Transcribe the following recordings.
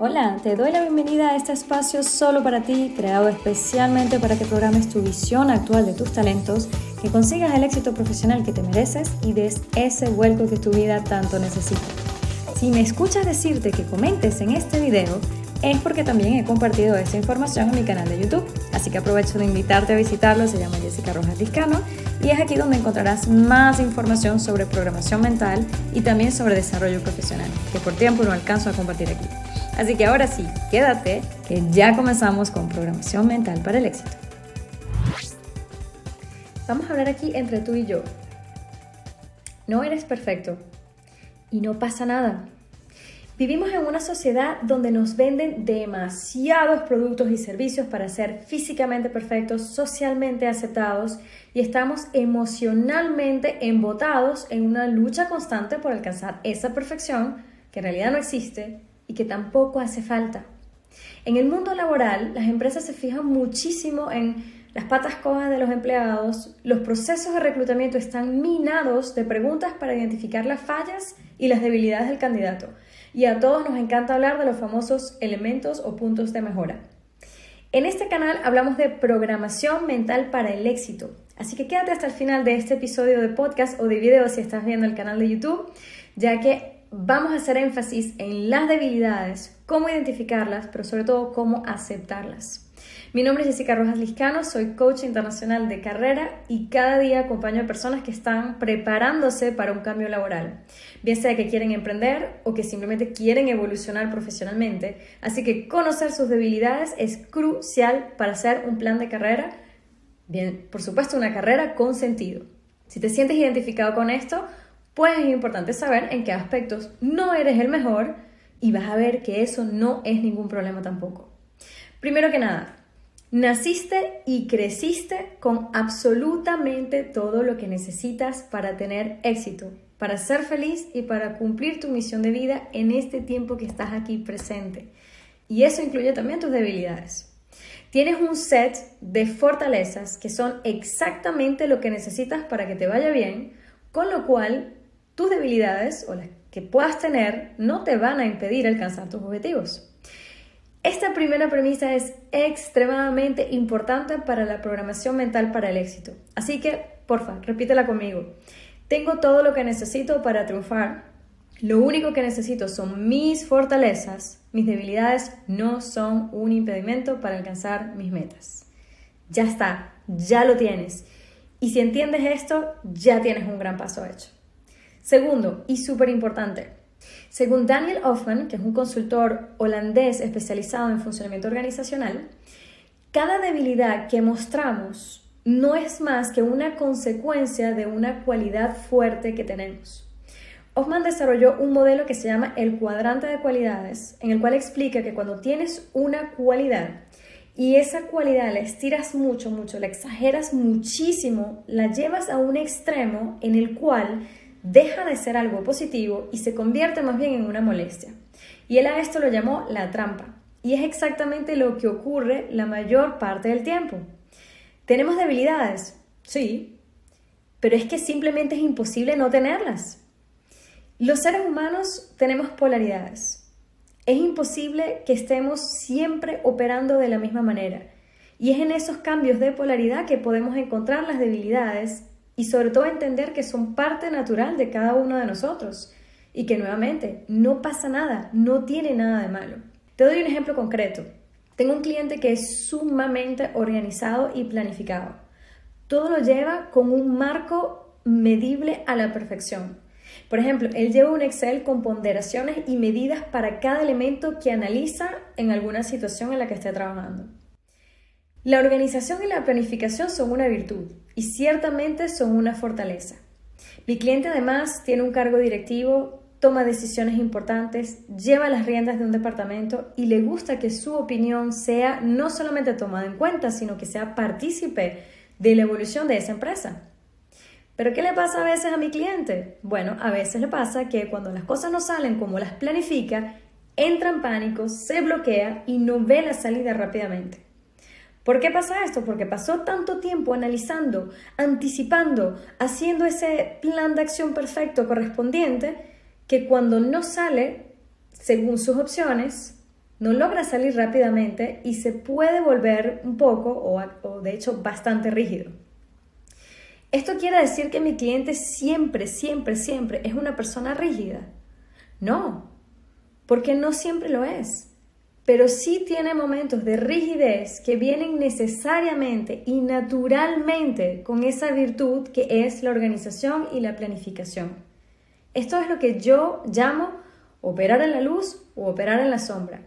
Hola, te doy la bienvenida a este espacio solo para ti, creado especialmente para que programes tu visión actual de tus talentos, que consigas el éxito profesional que te mereces y des ese vuelco que tu vida tanto necesita. Si me escuchas decirte que comentes en este video, es porque también he compartido esa información en mi canal de YouTube. Así que aprovecho de invitarte a visitarlo, se llama Jessica Rojas Discano y es aquí donde encontrarás más información sobre programación mental y también sobre desarrollo profesional, que por tiempo no alcanzo a compartir aquí. Así que ahora sí, quédate, que ya comenzamos con programación mental para el éxito. Vamos a hablar aquí entre tú y yo. No eres perfecto y no pasa nada. Vivimos en una sociedad donde nos venden demasiados productos y servicios para ser físicamente perfectos, socialmente aceptados y estamos emocionalmente embotados en una lucha constante por alcanzar esa perfección que en realidad no existe y que tampoco hace falta. En el mundo laboral, las empresas se fijan muchísimo en las patas cojas de los empleados, los procesos de reclutamiento están minados de preguntas para identificar las fallas y las debilidades del candidato. Y a todos nos encanta hablar de los famosos elementos o puntos de mejora. En este canal hablamos de programación mental para el éxito. Así que quédate hasta el final de este episodio de podcast o de video si estás viendo el canal de YouTube, ya que vamos a hacer énfasis en las debilidades, cómo identificarlas, pero sobre todo cómo aceptarlas. Mi nombre es Jessica Rojas Liscano, soy coach internacional de carrera y cada día acompaño a personas que están preparándose para un cambio laboral, bien sea que quieren emprender o que simplemente quieren evolucionar profesionalmente. Así que conocer sus debilidades es crucial para hacer un plan de carrera, bien, por supuesto una carrera con sentido. Si te sientes identificado con esto, pues es importante saber en qué aspectos no eres el mejor y vas a ver que eso no es ningún problema tampoco. Primero que nada, naciste y creciste con absolutamente todo lo que necesitas para tener éxito, para ser feliz y para cumplir tu misión de vida en este tiempo que estás aquí presente. Y eso incluye también tus debilidades. Tienes un set de fortalezas que son exactamente lo que necesitas para que te vaya bien, con lo cual tus debilidades o las que puedas tener no te van a impedir alcanzar tus objetivos. Esta primera premisa es extremadamente importante para la programación mental para el éxito. Así que, porfa, repítela conmigo. Tengo todo lo que necesito para triunfar. Lo único que necesito son mis fortalezas. Mis debilidades no son un impedimento para alcanzar mis metas. Ya está, ya lo tienes. Y si entiendes esto, ya tienes un gran paso hecho. Segundo, y súper importante, según Daniel Hoffman, que es un consultor holandés especializado en funcionamiento organizacional, cada debilidad que mostramos no es más que una consecuencia de una cualidad fuerte que tenemos. Hoffman desarrolló un modelo que se llama el cuadrante de cualidades, en el cual explica que cuando tienes una cualidad y esa cualidad la estiras mucho, mucho, la exageras muchísimo, la llevas a un extremo en el cual deja de ser algo positivo y se convierte más bien en una molestia. Y él a esto lo llamó la trampa. Y es exactamente lo que ocurre la mayor parte del tiempo. ¿Tenemos debilidades? Sí, pero es que simplemente es imposible no tenerlas. Los seres humanos tenemos polaridades. Es imposible que estemos siempre operando de la misma manera. Y es en esos cambios de polaridad que podemos encontrar las debilidades y sobre todo entender que son parte natural de cada uno de nosotros y que nuevamente no pasa nada, no tiene nada de malo. Te doy un ejemplo concreto. Tengo un cliente que es sumamente organizado y planificado. Todo lo lleva con un marco medible a la perfección. Por ejemplo, él lleva un Excel con ponderaciones y medidas para cada elemento que analiza en alguna situación en la que esté trabajando. La organización y la planificación son una virtud y ciertamente son una fortaleza. Mi cliente además tiene un cargo directivo, toma decisiones importantes, lleva las riendas de un departamento y le gusta que su opinión sea no solamente tomada en cuenta, sino que sea partícipe de la evolución de esa empresa. ¿Pero qué le pasa a veces a mi cliente? Bueno, a veces le pasa que cuando las cosas no salen como las planifica, entra en pánico, se bloquea y no ve la salida rápidamente. ¿Por qué pasa esto? Porque pasó tanto tiempo analizando, anticipando, haciendo ese plan de acción perfecto correspondiente, que cuando no sale según sus opciones, no logra salir rápidamente y se puede volver un poco o, de hecho bastante rígido. ¿Esto quiere decir que mi cliente siempre, siempre, siempre es una persona rígida? No, porque no siempre lo es pero sí tiene momentos de rigidez que vienen necesariamente y naturalmente con esa virtud que es la organización y la planificación. Esto es lo que yo llamo operar en la luz o operar en la sombra.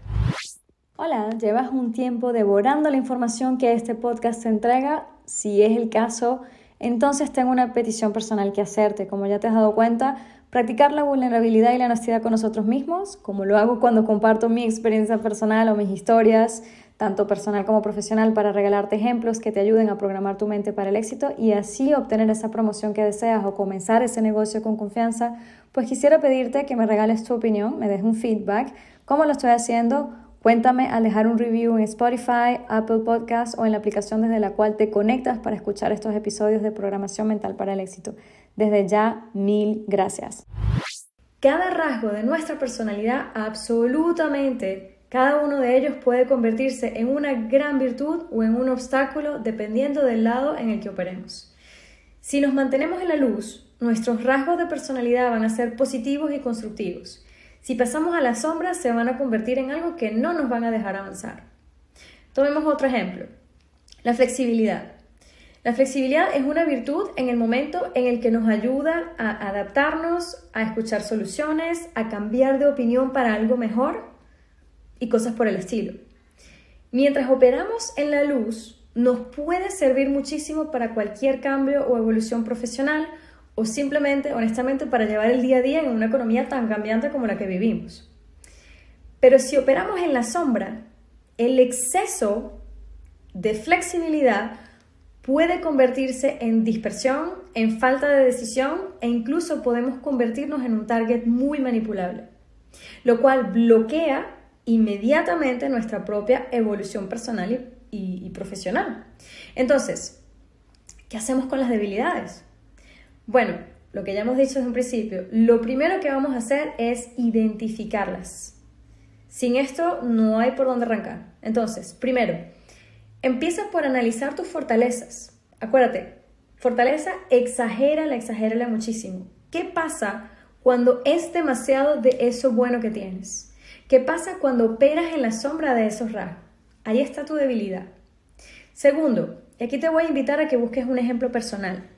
Hola, ¿llevas un tiempo devorando la información que este podcast te entrega? Si es el caso, entonces tengo una petición personal que hacerte. Como ya te has dado cuenta, Practicar la vulnerabilidad y la honestidad con nosotros mismos, como lo hago cuando comparto mi experiencia personal o mis historias, tanto personal como profesional, para regalarte ejemplos que te ayuden a programar tu mente para el éxito y así obtener esa promoción que deseas o comenzar ese negocio con confianza, pues quisiera pedirte que me regales tu opinión, me des un feedback, cómo lo estoy haciendo. Cuéntame al dejar un review en Spotify, Apple Podcasts o en la aplicación desde la cual te conectas para escuchar estos episodios de programación mental para el éxito. Desde ya, mil gracias. Cada rasgo de nuestra personalidad, absolutamente, cada uno de ellos puede convertirse en una gran virtud o en un obstáculo dependiendo del lado en el que operemos. Si nos mantenemos en la luz, nuestros rasgos de personalidad van a ser positivos y constructivos. Si pasamos a la sombra, se van a convertir en algo que no nos van a dejar avanzar. Tomemos otro ejemplo, la flexibilidad. La flexibilidad es una virtud en el momento en el que nos ayuda a adaptarnos, a escuchar soluciones, a cambiar de opinión para algo mejor y cosas por el estilo. Mientras operamos en la luz, nos puede servir muchísimo para cualquier cambio o evolución profesional o simplemente, honestamente, para llevar el día a día en una economía tan cambiante como la que vivimos. Pero si operamos en la sombra, el exceso de flexibilidad puede convertirse en dispersión, en falta de decisión e incluso podemos convertirnos en un target muy manipulable, lo cual bloquea inmediatamente nuestra propia evolución personal y, profesional. Entonces, ¿qué hacemos con las debilidades? Bueno, lo que ya hemos dicho desde un principio, lo primero que vamos a hacer es identificarlas. Sin esto no hay por dónde arrancar. Entonces, primero, Empieza por analizar tus fortalezas. Acuérdate, fortaleza, exagérala, exagérala muchísimo. ¿Qué pasa cuando es demasiado de eso bueno que tienes? ¿Qué pasa cuando operas en la sombra de esos rasgos? Ahí está tu debilidad. Segundo, y aquí te voy a invitar a que busques un ejemplo personal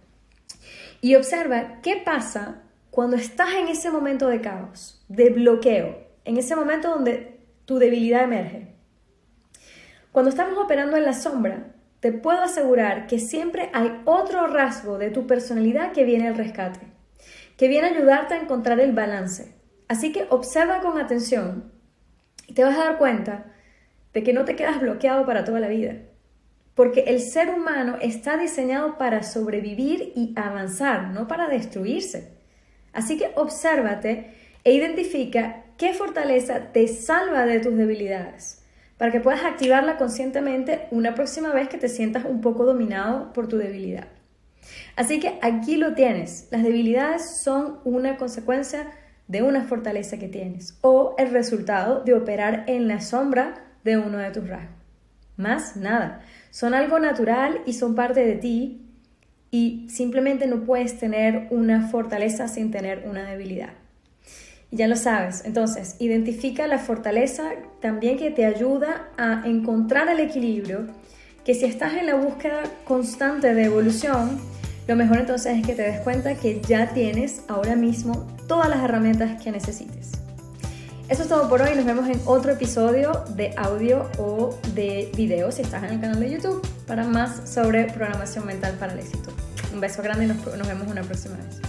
y observa qué pasa cuando estás en ese momento de caos, de bloqueo, en ese momento donde tu debilidad emerge. Cuando estamos operando en la sombra, te puedo asegurar que siempre hay otro rasgo de tu personalidad que viene al rescate, que viene a ayudarte a encontrar el balance. Así que observa con atención y te vas a dar cuenta de que no te quedas bloqueado para toda la vida. Porque el ser humano está diseñado para sobrevivir y avanzar, no para destruirse. Así que obsérvate e identifica qué fortaleza te salva de tus debilidades para que puedas activarla conscientemente una próxima vez que te sientas un poco dominado por tu debilidad. Así que aquí lo tienes. Las debilidades son una consecuencia de una fortaleza que tienes o el resultado de operar en la sombra de uno de tus rasgos. Más nada. Son algo natural y son parte de ti y simplemente no puedes tener una fortaleza sin tener una debilidad. Ya lo sabes. Entonces, identifica la fortaleza también que te ayuda a encontrar el equilibrio, que si estás en la búsqueda constante de evolución, lo mejor entonces es que te des cuenta que ya tienes ahora mismo todas las herramientas que necesites. Eso es todo por hoy. Nos vemos en otro episodio de audio o de video si estás en el canal de YouTube para más sobre programación mental para el éxito. Un beso grande y nos vemos una próxima vez.